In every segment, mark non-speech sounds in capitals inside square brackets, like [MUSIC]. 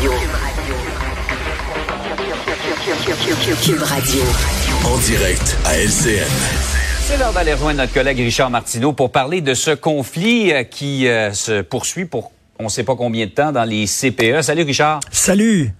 Radio. Cube Radio. En direct à LCN. C'est l'heure d'aller rejoindre notre collègue Richard Martineau pour parler de ce conflit euh, qui euh, se poursuit pour on ne sait pas combien de temps dans les CPE. Salut Richard. Salut.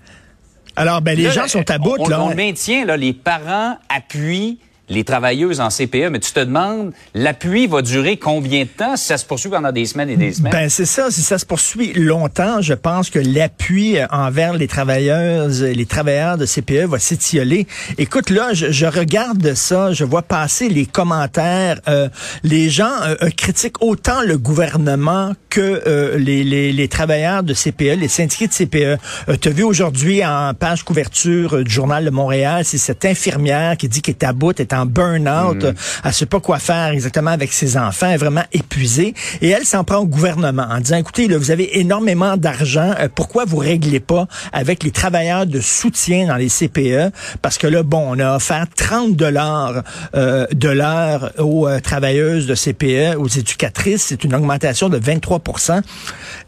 Alors, ben, les Là, gens sont à bout, on, là. On le maintient, là, les parents appuient les travailleuses en CPE, mais tu te demandes, l'appui va durer combien de temps si ça se poursuit pendant des semaines et des semaines? Ben c'est ça, si ça se poursuit longtemps, je pense que l'appui envers les travailleuses, les travailleurs de CPE va s'étioler. Écoute, là, je, je, regarde ça, je vois passer les commentaires. Euh, les gens euh, euh, critiquent autant le gouvernement que euh, les, les, les, travailleurs de CPE, les syndiqués de CPE. Euh, tu as vu aujourd'hui en page couverture euh, du journal de Montréal, c'est cette infirmière qui dit qu'elle est à bout, est en burn-out, mm. elle sait pas quoi faire exactement avec ses enfants, elle est vraiment épuisée. Et elle s'en prend au gouvernement en disant, écoutez, là, vous avez énormément d'argent, euh, pourquoi vous réglez pas avec les travailleurs de soutien dans les CPE? Parce que là, bon, on a offert 30 dollars euh, de l'heure aux euh, travailleuses de CPE, aux éducatrices. C'est une augmentation de 23%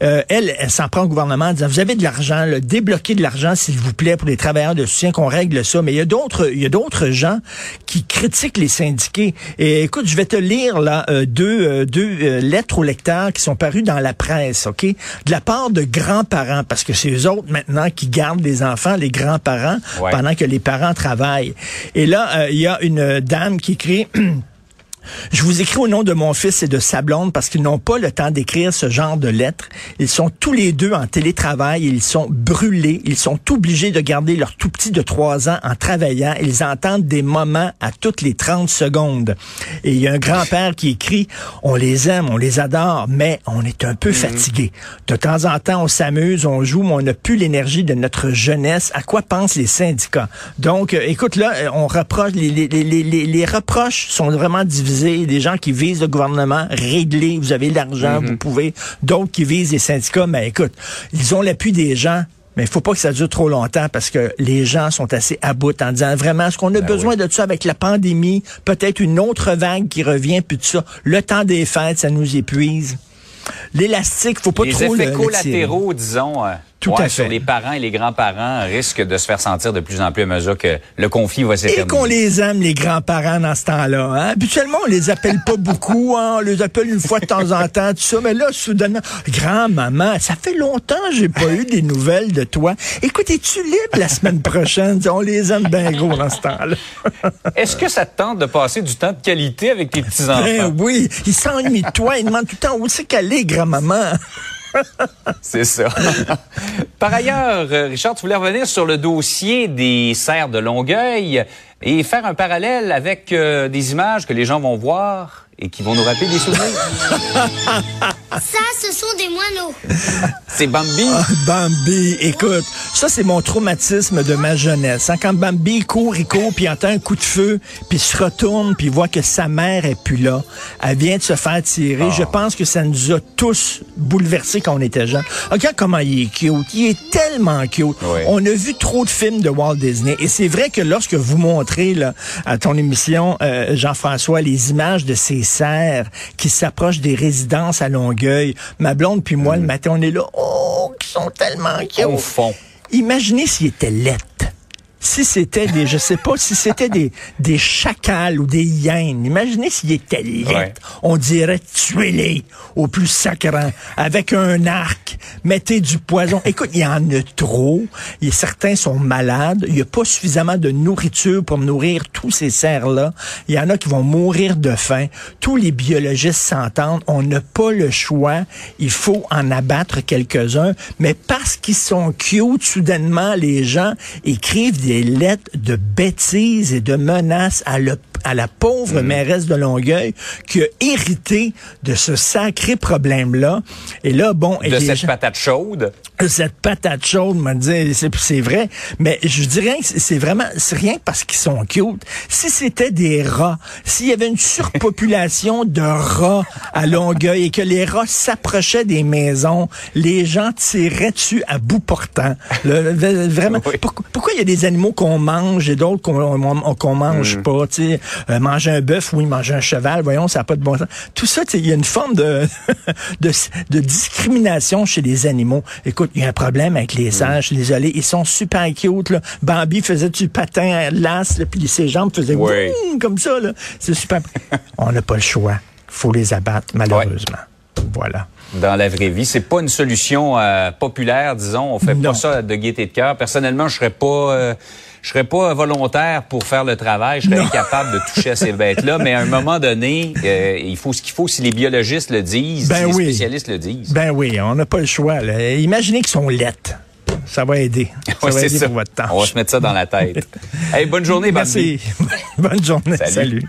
euh, Elle, elle s'en prend au gouvernement en disant, vous avez de l'argent, débloquez de l'argent, s'il vous plaît, pour les travailleurs de soutien, qu'on règle ça. Mais il y a d'autres, il y a d'autres gens qui critiquent les syndiqués. Et écoute, je vais te lire là euh, deux, euh, deux euh, lettres aux lecteurs qui sont parues dans la presse, ok, de la part de grands-parents, parce que c'est eux autres maintenant qui gardent les enfants, les grands-parents, ouais. pendant que les parents travaillent. Et là, il y a une dame qui écrit. [CLEARS THROAT] Je vous écris au nom de mon fils et de sa blonde parce qu'ils n'ont pas le temps d'écrire ce genre de lettres. Ils sont tous les deux en télétravail. Ils sont brûlés. Ils sont obligés de garder leur tout petit de trois ans en travaillant. Ils entendent des moments à toutes les 30 secondes. Et il y a un grand-père qui écrit, on les aime, on les adore, mais on est un peu mmh. fatigué. De temps en temps, on s'amuse, on joue, mais on n'a plus l'énergie de notre jeunesse. À quoi pensent les syndicats? Donc, euh, écoute, là, on reproche, les, les, les, les reproches sont vraiment divisés des gens qui visent le gouvernement, réglez, vous avez l'argent, mm -hmm. vous pouvez. D'autres qui visent les syndicats, mais écoute, ils ont l'appui des gens. Mais il faut pas que ça dure trop longtemps parce que les gens sont assez à bout en disant vraiment, est-ce qu'on a ben besoin oui. de ça avec la pandémie? Peut-être une autre vague qui revient, puis tout ça. Le temps des fêtes, ça nous épuise. L'élastique, faut pas les trop effets le, collatéraux, le disons. Euh... Tout ouais, à sur fait. les parents et les grands-parents risquent de se faire sentir de plus en plus à mesure que le conflit va s'éterniser. Et qu'on les aime, les grands-parents, dans ce temps-là. Hein? Habituellement, on les appelle pas [LAUGHS] beaucoup. Hein? On les appelle une fois de temps en temps, tout ça. Mais là, soudainement, grand-maman, ça fait longtemps que j'ai pas eu des nouvelles de toi. Écoute, es-tu libre la semaine prochaine? On les aime bien gros dans ce temps-là. [LAUGHS] Est-ce que ça te tente de passer du temps de qualité avec tes petits-enfants? Ben oui, ils s'ennuient de toi. Ils demandent tout le temps où c'est qu'elle est, grand-maman. [LAUGHS] C'est ça. [LAUGHS] Par ailleurs, Richard, tu voulais revenir sur le dossier des serres de Longueuil et faire un parallèle avec euh, des images que les gens vont voir et qui vont nous rappeler des souvenirs. Ça, ce sont des moineaux. [LAUGHS] C'est Bambi. Ah, Bambi, écoute, ça c'est mon traumatisme de ma jeunesse. Hein, quand Bambi court, il court, puis entend un coup de feu, puis il se retourne, puis voit que sa mère est plus là. Elle vient de se faire tirer. Oh. Je pense que ça nous a tous bouleversés quand on était jeunes. Regarde comment il est cute. Il est tellement cute. Oui. On a vu trop de films de Walt Disney. Et c'est vrai que lorsque vous montrez là, à ton émission, euh, Jean-François, les images de ces serres qui s'approchent des résidences à Longueuil, ma blonde puis moi, mm. le matin, on est là, oh, qui sont tellement cute. Au fond. Imaginez s'il était lettre si c'était des, je sais pas, si c'était des, des chacals ou des hyènes, imaginez s'il était laid. Ouais. On dirait tuez-les au plus sacrant, avec un arc, mettez du poison. Écoute, il y en a trop. Et certains sont malades. Il n'y a pas suffisamment de nourriture pour nourrir tous ces cerfs-là. Il y en a qui vont mourir de faim. Tous les biologistes s'entendent. On n'a pas le choix. Il faut en abattre quelques-uns. Mais parce qu'ils sont cute, soudainement, les gens écrivent des lettres de bêtises et de menaces à, le, à la pauvre mmh. mairesse de Longueuil qui a hérité de ce sacré problème-là. Et là, bon... De cette gens, patate chaude. Cette patate chaude, me dit, c'est vrai. Mais je dirais que c'est vraiment, c'est rien parce qu'ils sont cute. Si c'était des rats, s'il y avait une surpopulation de rats à Longueuil et que les rats s'approchaient des maisons, les gens tireraient dessus à bout portant. Le, vraiment. Oui. Pourquoi, pourquoi il y a des animaux qu'on mange et d'autres qu'on qu mange mmh. pas. T'sais? Euh, manger un bœuf, oui, manger un cheval, voyons, ça n'a pas de bon sens. Tout ça, il y a une forme de, [LAUGHS] de, de, discrimination chez les animaux. Écoute, il y a un problème avec les singes, suis désolé, ils sont super cute. Là. Bambi faisait du patin las, puis ses jambes faisaient comme ça. C'est super. [LAUGHS] On n'a pas le choix. faut les abattre, malheureusement. Voilà dans la vraie vie. C'est pas une solution euh, populaire, disons. On fait pas ça de gaieté de cœur. Personnellement, je serais pas, euh, je serais pas volontaire pour faire le travail. Je serais incapable de toucher à ces [LAUGHS] bêtes-là. Mais à un moment donné, euh, il faut ce qu'il faut si les biologistes le disent, ben si les spécialistes le disent. Ben oui, on n'a pas le choix. Imaginez qu'ils sont lettres. Ça va aider. [LAUGHS] Ça va aider pour votre temps. On va se mettre ça dans la tête. [LAUGHS] hey, bonne journée, Merci. bonne journée. Salut.